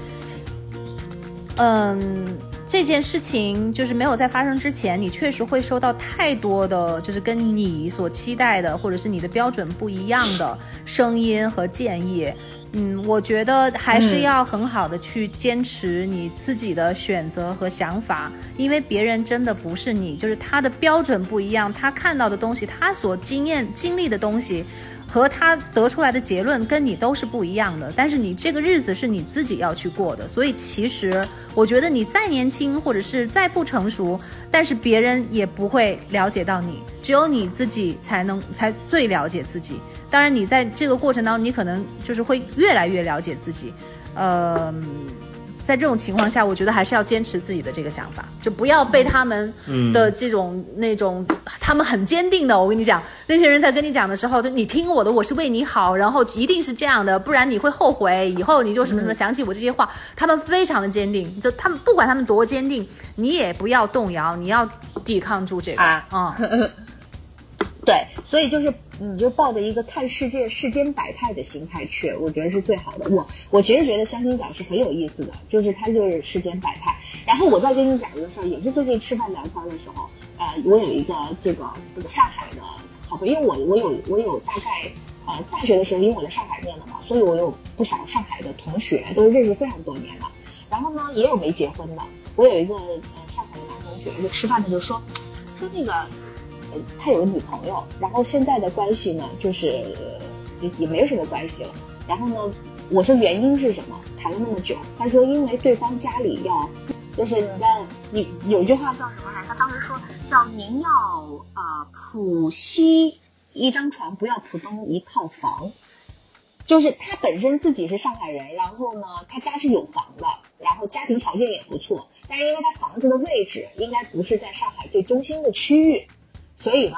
嗯，这件事情就是没有在发生之前，你确实会收到太多的就是跟你所期待的或者是你的标准不一样的声音和建议。嗯，我觉得还是要很好的去坚持你自己的选择和想法，因为别人真的不是你，就是他的标准不一样，他看到的东西，他所经验经历的东西。和他得出来的结论跟你都是不一样的，但是你这个日子是你自己要去过的，所以其实我觉得你再年轻或者是再不成熟，但是别人也不会了解到你，只有你自己才能才最了解自己。当然，你在这个过程当中，你可能就是会越来越了解自己，呃。在这种情况下，我觉得还是要坚持自己的这个想法，就不要被他们的这种那种，他们很坚定的。我跟你讲，那些人在跟你讲的时候，你听我的，我是为你好，然后一定是这样的，不然你会后悔，以后你就什么什么想起我这些话。他们非常的坚定，就他们不管他们多坚定，你也不要动摇，你要抵抗住这个啊。[laughs] 对，所以就是你就抱着一个看世界世间百态的心态去，我觉得是最好的。我我其实觉得相亲角是很有意思的，就是它就是世间百态。然后我再跟你讲一个事儿，也是最近吃饭聊天的时候，呃，我有一个这个这个上海的好朋友，因为我我有我有大概呃大学的时候，因为我在上海念的嘛，所以我有不少上海的同学，都认识非常多年了。然后呢，也有没结婚的。我有一个呃上海的男同学，就吃饭的就说说那个。他有个女朋友，然后现在的关系呢，就是也也没有什么关系了。然后呢，我说原因是什么？谈了那么久，他说因为对方家里要，就是你知道，你有句话叫什么来？他当时说叫您要呃浦西一张床，不要浦东一套房。就是他本身自己是上海人，然后呢，他家是有房的，然后家庭条件也不错，但是因为他房子的位置应该不是在上海最中心的区域。所以呢，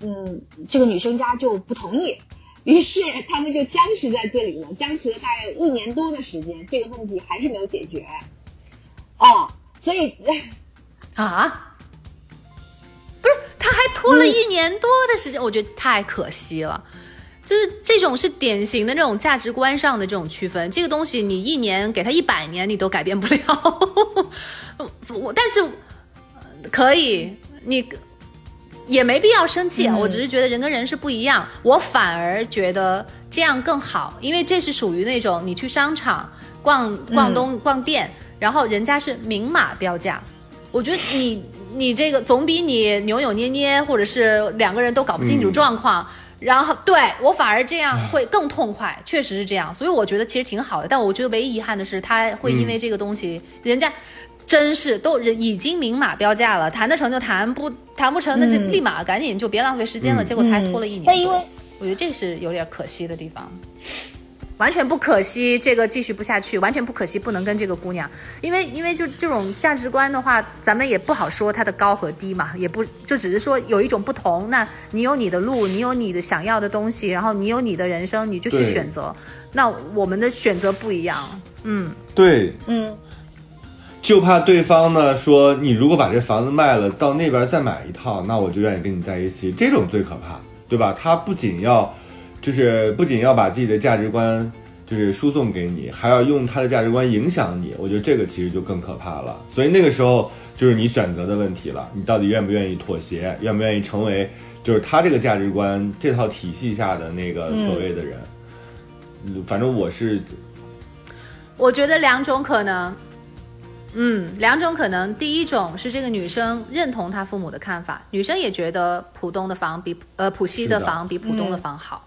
嗯，这个女生家就不同意，于是他们就僵持在这里了，僵持了大概有一年多的时间，这个问题还是没有解决。哦，所以啊，不是，他还拖了一年多的时间，我觉得太可惜了。就是这种是典型的这种价值观上的这种区分，这个东西你一年给他一百年，你都改变不了。[laughs] 我但是可以你。也没必要生气，我只是觉得人跟人是不一样，我反而觉得这样更好，因为这是属于那种你去商场逛逛东逛店，然后人家是明码标价，我觉得你你这个总比你扭扭捏捏，或者是两个人都搞不清楚状况，然后对我反而这样会更痛快，确实是这样，所以我觉得其实挺好的，但我觉得唯一遗憾的是他会因为这个东西，人家。真是都人已经明码标价了，谈得成就谈，不谈不成那就立马赶紧就别浪费时间了。结果他还拖了一年，但因为我觉得这是有点可惜的地方，完全不可惜，这个继续不下去，完全不可惜，不能跟这个姑娘，因为因为就这种价值观的话，咱们也不好说它的高和低嘛，也不就只是说有一种不同。那你有你的路，你有你的想要的东西，然后你有你的人生，你就去选择。那我们的选择不一样，嗯，对，嗯。就怕对方呢说你如果把这房子卖了，到那边再买一套，那我就愿意跟你在一起。这种最可怕，对吧？他不仅要，就是不仅要把自己的价值观就是输送给你，还要用他的价值观影响你。我觉得这个其实就更可怕了。所以那个时候就是你选择的问题了，你到底愿不愿意妥协，愿不愿意成为就是他这个价值观这套体系下的那个所谓的人？嗯反正我是，我觉得两种可能。嗯，两种可能。第一种是这个女生认同她父母的看法，女生也觉得浦东的房比呃浦西的房比浦东的房好，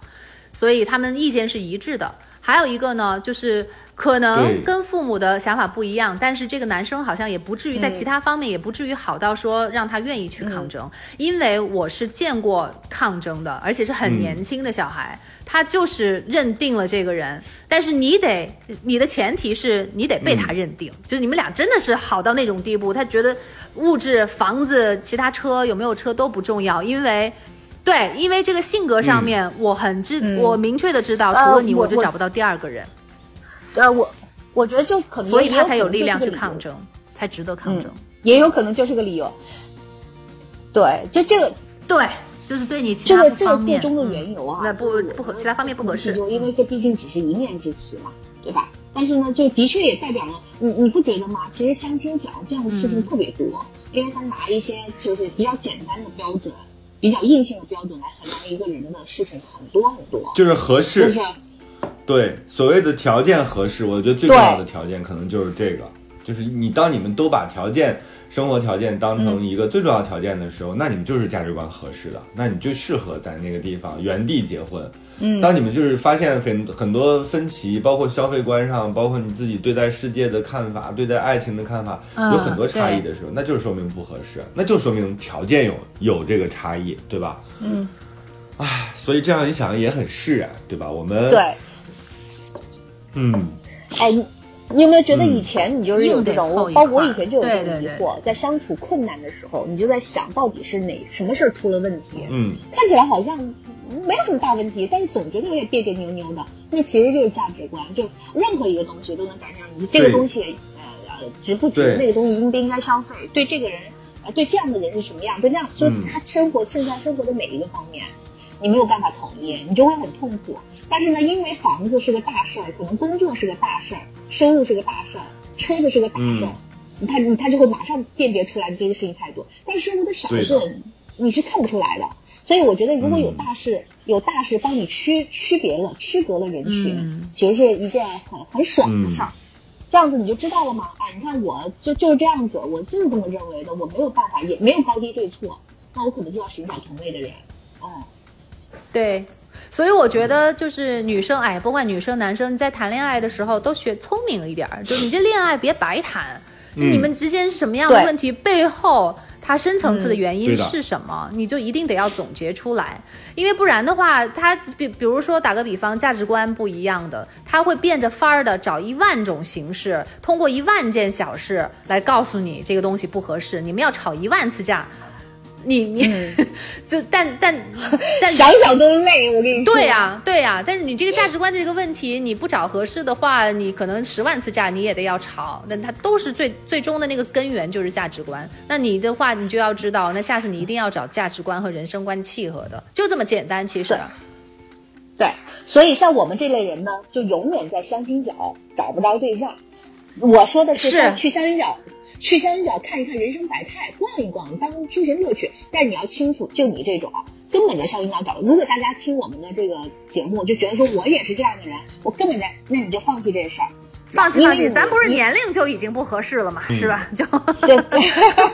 所以他们意见是一致的。还有一个呢，就是可能跟父母的想法不一样，但是这个男生好像也不至于在其他方面也不至于好到说让他愿意去抗争，因为我是见过抗争的，而且是很年轻的小孩。他就是认定了这个人，但是你得，你的前提是你得被他认定，就是你们俩真的是好到那种地步，他觉得物质、房子、其他车有没有车都不重要，因为，对，因为这个性格上面我很知，我明确的知道，除了你我就找不到第二个人。呃，我我觉得就可能，所以他才有力量去抗争，才值得抗争，也有可能就是个理由。对，就这个对。就是对你这个这个最终的缘由啊，那不不合其他方面不合适，因为这毕竟只是一面之词嘛，对吧？但是呢，就的确也代表了你，你不觉得吗？其实相亲角这样的事情特别多，因为他拿一些就是比较简单的标准、比较硬性的标准来衡量一个人的事情很多很多，就是合适，就是对，所谓的条件合适，我觉得最重要的条件可能就是这个，就是你当你们都把条件、生活条件当成一个最重要条件的时候，那你们就是价值观合适的，那你就适合在那个地方原地结婚。嗯，当你们就是发现很很多分歧，包括消费观上，包括你自己对待世界的看法、对待爱情的看法，嗯有很多差异的时候，那就是说明不合适，那就说明条件有有这个差异，对吧？嗯，唉，所以这样一想也很释然，对吧？我们对。嗯。哎，你你有没有觉得以前你就是有硬得这种，凑一包括我以前就有这对对对种疑惑，在相处困难的时候，你就在想到底是哪什么事儿出了问题？嗯，看起来好像没有什么大问题，但是总觉得有点别别扭扭的，那其实就是价值观，就任何一个东西都能展现你这个东西呃呃值不值，那个东西应不应该消费，对这个人呃对这样的人是什么样，对那样就是嗯他生活现在生活的每一个方面。你没有办法统一，你就会很痛苦。但是呢，因为房子是个大事儿，可能工作是个大事儿，收入是个大事儿，车子是个大事儿，他他就会马上辨别出来你这个事情太多。但是生活的小事你是看不出来的。所以我觉得，如果有嗯大事，有大事帮你区区别了、区隔了人群，嗯其实是一件很很爽的事儿。这样子你就知道了吗？啊，你看我就就是这样子，我就是这么认为的，我没有办法，也没有高低对错，那我可能就要寻找同类的人。哦、对，所以我觉得就是女生，哎，不管女生男生，你在谈恋爱的时候都学聪明一点儿，就你这恋爱别白谈，就你们之间是什么样的问题，背后它深层次的原因是什么，你就一定得要总结出来，因为不然的话，他比比如说打个比方，价值观不一样的，他会变着法儿的找一万种形式，通过一万件小事来告诉你这个东西不合适，你们要吵一万次架。你你、[laughs] 就但但但 [laughs] 想想都累，我跟你说。对呀、对呀、但是你这个价值观这个问题，你不找合适的话，你可能十万次架你也得要吵，那它都是最最终的那个根源就是价值观。那你的话，你就要知道，那下次你一定要找价值观和人生观契合的，就这么简单。其实对，对，所以像我们这类人呢，就永远在相亲角找不着对象。我说的是去相亲角，去相亲角看一看人生百态，逛一逛，当休闲乐趣。但是你要清楚，就你这种啊，根本在相亲角找。如果大家听我们的这个节目，就觉得说我也是这样的人，我根本在，那你就放弃这事儿。放弃放弃，咱不是年龄就已经不合适了嘛，[laughs] 是吧？就对对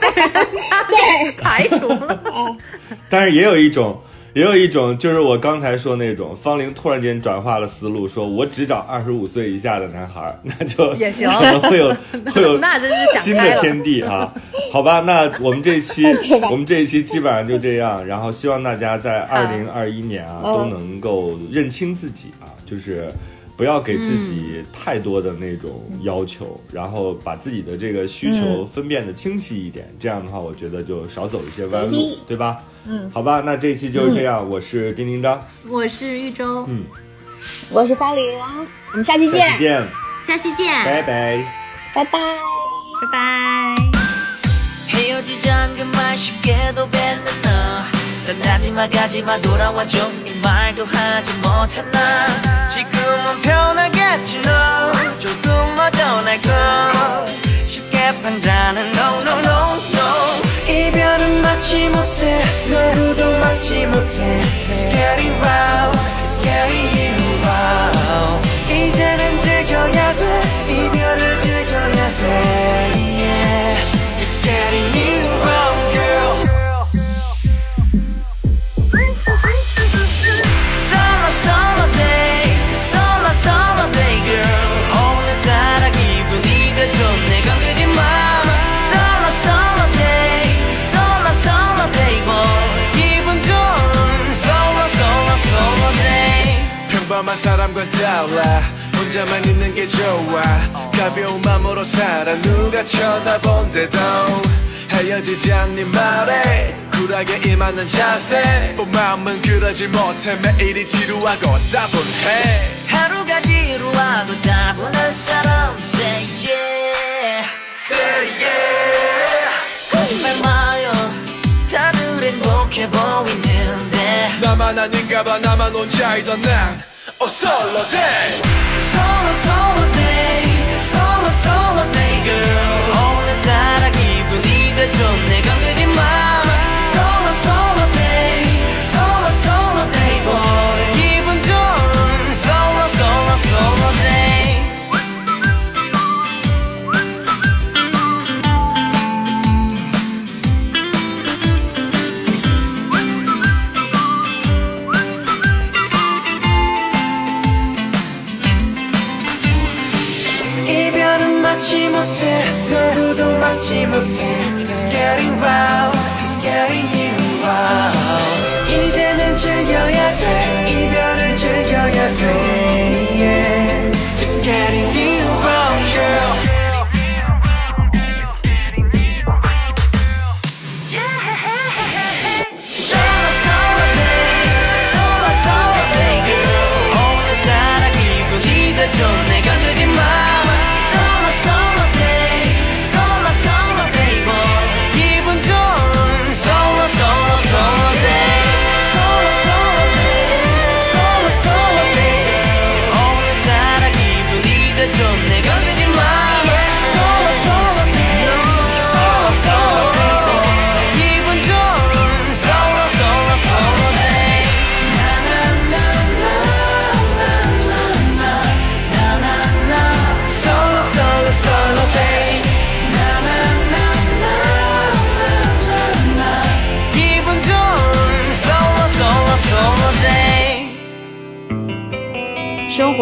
被人家对排除了。[laughs] 但是也有一种，也有一种，就是我刚才说那种，方玲突然间转化了思路，说我只找二十五岁以下的男孩儿，那就也行可能会有 [laughs] 会有那真是新的天地啊！[laughs] 好吧，那我们这一期 [laughs] 我们这一期基本上就这样，然后希望大家在二零二一年啊嗯都能够认清自己啊，就是。不要给自己太多的那种要求，然后把自己的这个需求分辨的清晰一点，这样的话，我觉得就少走一些弯路对吧？嗯，好吧，那这期就是这样，我是丁丁张，我是玉州，嗯，我是方玲，我们下期见。下，期见，下期见，拜拜。拜拜。拜拜。 헤어지잔 그말 쉽게도 뱉는 너 떠나지 마 가지 마 돌아와 줘. 네 말도 하지 못했나? 지금은 편하겠지 너 조금만 더날거 쉽게 판단은 no no no no. 이별은 막지 못해 누구도 막지 못해. It's getting round It's getting you round 이제는 즐겨야 돼 이별을 즐겨야 돼 달라. 혼자만 있는 게 좋아. 가벼운 맘으로 살아. 누가 쳐다본데도 헤어지자 네 말에 쿨하게 임하는 자세. 본 마음은 그러지 못해. 매일이 지루하고 따분해. 하루가 지루하고 따분한 사람 Say yeah. Say yeah. 거짓말 마요. 다들 행복해 보이는데. 나만 아닌가 봐. 나만 혼자이던 난 oh solo day Solo solo day Solo solo day girl 오늘따라 기분이 더 좋네 건들지 마 Solo solo day Solo solo day boy 누구도 막지 못해 It's getting wild It's getting you wild 이제는 즐겨야 돼 이별을 즐겨야 돼 yeah. It's getting you wild girl